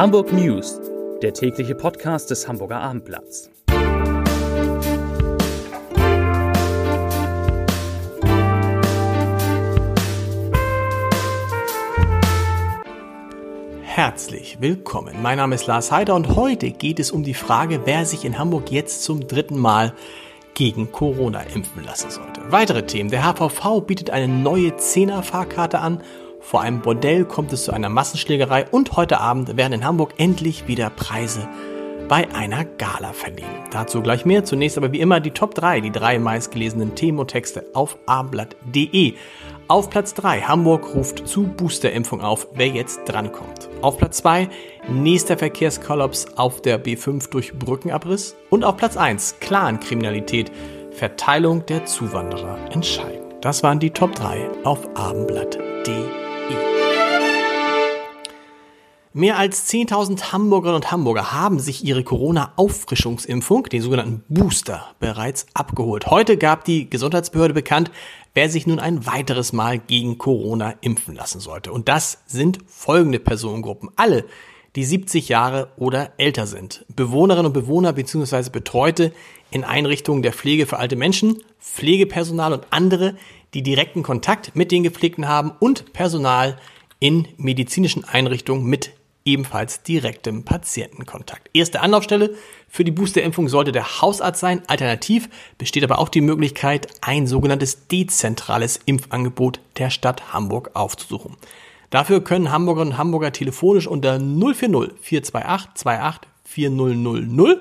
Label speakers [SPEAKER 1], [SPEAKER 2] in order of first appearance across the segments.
[SPEAKER 1] Hamburg News, der tägliche Podcast des Hamburger Abendblatts.
[SPEAKER 2] Herzlich willkommen. Mein Name ist Lars Heider und heute geht es um die Frage, wer sich in Hamburg jetzt zum dritten Mal gegen Corona impfen lassen sollte. Weitere Themen. Der HVV bietet eine neue 10er Fahrkarte an vor einem Bordell kommt es zu einer Massenschlägerei und heute Abend werden in Hamburg endlich wieder Preise bei einer Gala verliehen. Dazu gleich mehr. Zunächst aber wie immer die Top 3, die drei meistgelesenen Themen und Texte auf abendblatt.de. Auf Platz 3, Hamburg ruft zu Boosterimpfung auf, wer jetzt drankommt. Auf Platz 2, nächster Verkehrskollaps auf der B5 durch Brückenabriss. Und auf Platz 1, Clan-Kriminalität, Verteilung der Zuwanderer entscheiden. Das waren die Top 3 auf abendblatt.de. Mehr als 10.000 Hamburgerinnen und Hamburger haben sich ihre Corona-Auffrischungsimpfung, den sogenannten Booster, bereits abgeholt. Heute gab die Gesundheitsbehörde bekannt, wer sich nun ein weiteres Mal gegen Corona impfen lassen sollte. Und das sind folgende Personengruppen. Alle, die 70 Jahre oder älter sind. Bewohnerinnen und Bewohner bzw. Betreute in Einrichtungen der Pflege für alte Menschen, Pflegepersonal und andere, die direkten Kontakt mit den Gepflegten haben und Personal in medizinischen Einrichtungen mit ebenfalls direktem Patientenkontakt. Erste Anlaufstelle für die Boosterimpfung sollte der Hausarzt sein. Alternativ besteht aber auch die Möglichkeit, ein sogenanntes dezentrales Impfangebot der Stadt Hamburg aufzusuchen. Dafür können Hamburgerinnen und Hamburger telefonisch unter 040 428 28 4000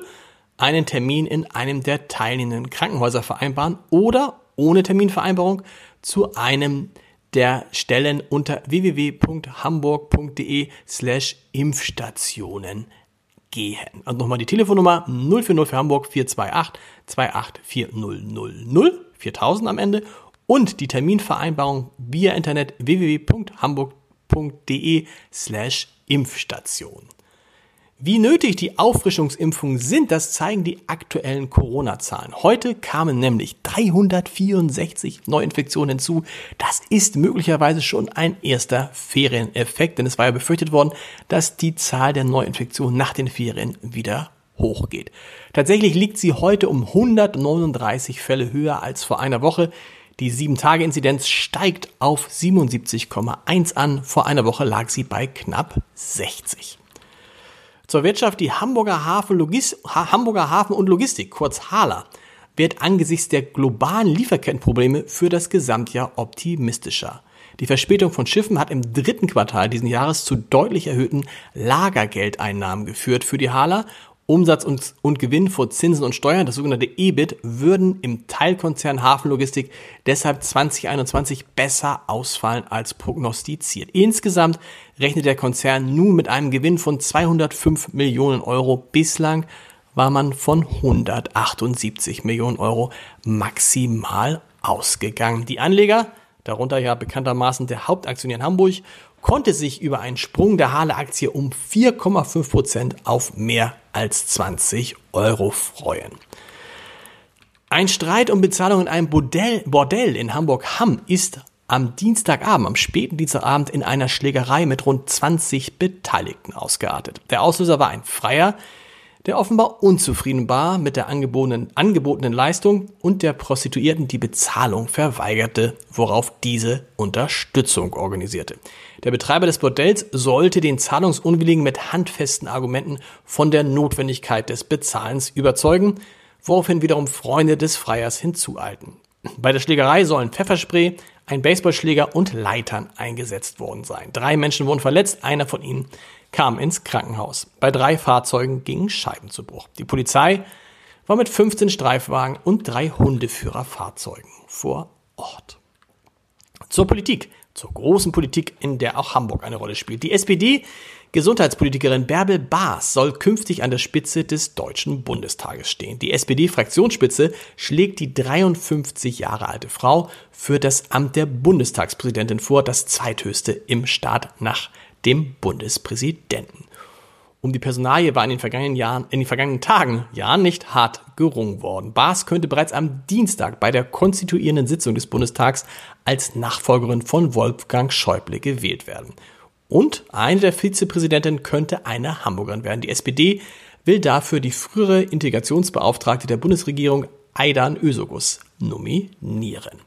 [SPEAKER 2] einen Termin in einem der teilnehmenden Krankenhäuser vereinbaren oder ohne Terminvereinbarung zu einem der Stellen unter www.hamburg.de slash Impfstationen gehen. Und nochmal die Telefonnummer 040 für Hamburg 428 2840000 4000 am Ende und die Terminvereinbarung via Internet www.hamburg.de slash Impfstation. Wie nötig die Auffrischungsimpfungen sind, das zeigen die aktuellen Corona-Zahlen. Heute kamen nämlich 364 Neuinfektionen hinzu. Das ist möglicherweise schon ein erster Ferieneffekt, denn es war ja befürchtet worden, dass die Zahl der Neuinfektionen nach den Ferien wieder hochgeht. Tatsächlich liegt sie heute um 139 Fälle höher als vor einer Woche. Die 7-Tage-Inzidenz steigt auf 77,1 an. Vor einer Woche lag sie bei knapp 60. Zur Wirtschaft die Hamburger Hafen, Logis Hamburger Hafen und Logistik, kurz HALA, wird angesichts der globalen Lieferkettenprobleme für das Gesamtjahr optimistischer. Die Verspätung von Schiffen hat im dritten Quartal diesen Jahres zu deutlich erhöhten Lagergeldeinnahmen geführt für die HALA Umsatz und, und, Gewinn vor Zinsen und Steuern, das sogenannte EBIT, würden im Teilkonzern Hafenlogistik deshalb 2021 besser ausfallen als prognostiziert. Insgesamt rechnet der Konzern nun mit einem Gewinn von 205 Millionen Euro. Bislang war man von 178 Millionen Euro maximal ausgegangen. Die Anleger, darunter ja bekanntermaßen der Hauptaktionär in Hamburg, konnte sich über einen Sprung der Hale-Aktie um 4,5 Prozent auf mehr als 20 Euro freuen. Ein Streit um Bezahlung in einem Bordell, Bordell in Hamburg-Hamm ist am Dienstagabend, am späten Dienstagabend in einer Schlägerei mit rund 20 Beteiligten ausgeartet. Der Auslöser war ein Freier, der offenbar unzufrieden war mit der angebotenen, angebotenen Leistung und der Prostituierten die Bezahlung verweigerte, worauf diese Unterstützung organisierte. Der Betreiber des Bordells sollte den Zahlungsunwilligen mit handfesten Argumenten von der Notwendigkeit des Bezahlens überzeugen, woraufhin wiederum Freunde des Freiers hinzueilten. Bei der Schlägerei sollen Pfefferspray, ein Baseballschläger und Leitern eingesetzt worden sein. Drei Menschen wurden verletzt, einer von ihnen kam ins Krankenhaus. Bei drei Fahrzeugen gingen Scheiben zu Bruch. Die Polizei war mit 15 Streifwagen und drei Hundeführerfahrzeugen vor Ort. Zur Politik, zur großen Politik, in der auch Hamburg eine Rolle spielt. Die SPD Gesundheitspolitikerin Bärbel Baas soll künftig an der Spitze des Deutschen Bundestages stehen. Die SPD-Fraktionsspitze schlägt die 53 Jahre alte Frau für das Amt der Bundestagspräsidentin vor, das zweithöchste im Staat nach dem Bundespräsidenten. Um die Personalie war in den vergangenen Jahren, in den vergangenen Tagen, Jahren nicht hart gerungen worden. Baas könnte bereits am Dienstag bei der konstituierenden Sitzung des Bundestags als Nachfolgerin von Wolfgang Schäuble gewählt werden. Und eine der Vizepräsidentinnen könnte eine Hamburgerin werden. Die SPD will dafür die frühere Integrationsbeauftragte der Bundesregierung Aidan Ösogus nominieren.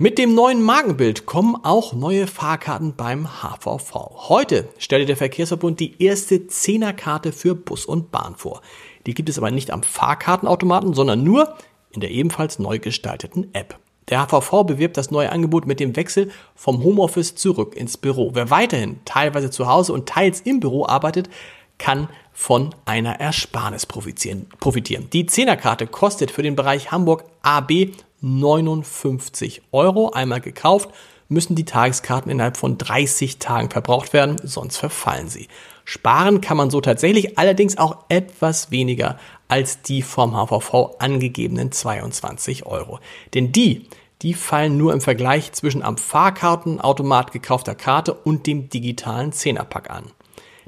[SPEAKER 2] Mit dem neuen Markenbild kommen auch neue Fahrkarten beim HVV. Heute stellte der Verkehrsverbund die erste Zehnerkarte für Bus und Bahn vor. Die gibt es aber nicht am Fahrkartenautomaten, sondern nur in der ebenfalls neu gestalteten App. Der HVV bewirbt das neue Angebot mit dem Wechsel vom Homeoffice zurück ins Büro. Wer weiterhin teilweise zu Hause und teils im Büro arbeitet, kann von einer Ersparnis profitieren. Die Zehnerkarte kostet für den Bereich Hamburg AB 59 Euro. Einmal gekauft, müssen die Tageskarten innerhalb von 30 Tagen verbraucht werden, sonst verfallen sie. Sparen kann man so tatsächlich allerdings auch etwas weniger als die vom HVV angegebenen 22 Euro. Denn die, die fallen nur im Vergleich zwischen am Fahrkartenautomat gekaufter Karte und dem digitalen Zehnerpack an.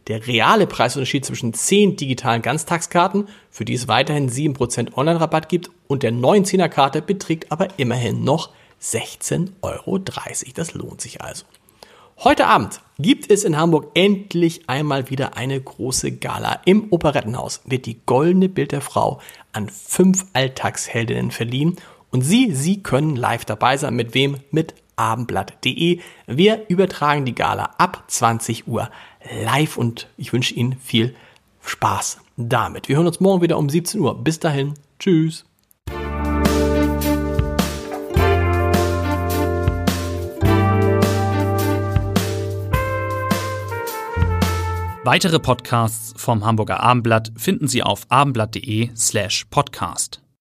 [SPEAKER 2] Der reale Preisunterschied zwischen 10 digitalen Ganztagskarten, für die es weiterhin 7% Online-Rabatt gibt, und der neuen 10er-Karte beträgt aber immerhin noch 16,30 Euro. Das lohnt sich also. Heute Abend gibt es in Hamburg endlich einmal wieder eine große Gala. Im Operettenhaus wird die goldene Bild der Frau an fünf Alltagsheldinnen verliehen. Und Sie, Sie können live dabei sein. Mit wem? Mit abendblatt.de. Wir übertragen die Gala ab 20 Uhr live und ich wünsche Ihnen viel Spaß damit. Wir hören uns morgen wieder um 17 Uhr. Bis dahin, tschüss.
[SPEAKER 1] Weitere Podcasts vom Hamburger Abendblatt finden Sie auf abendblatt.de slash podcast.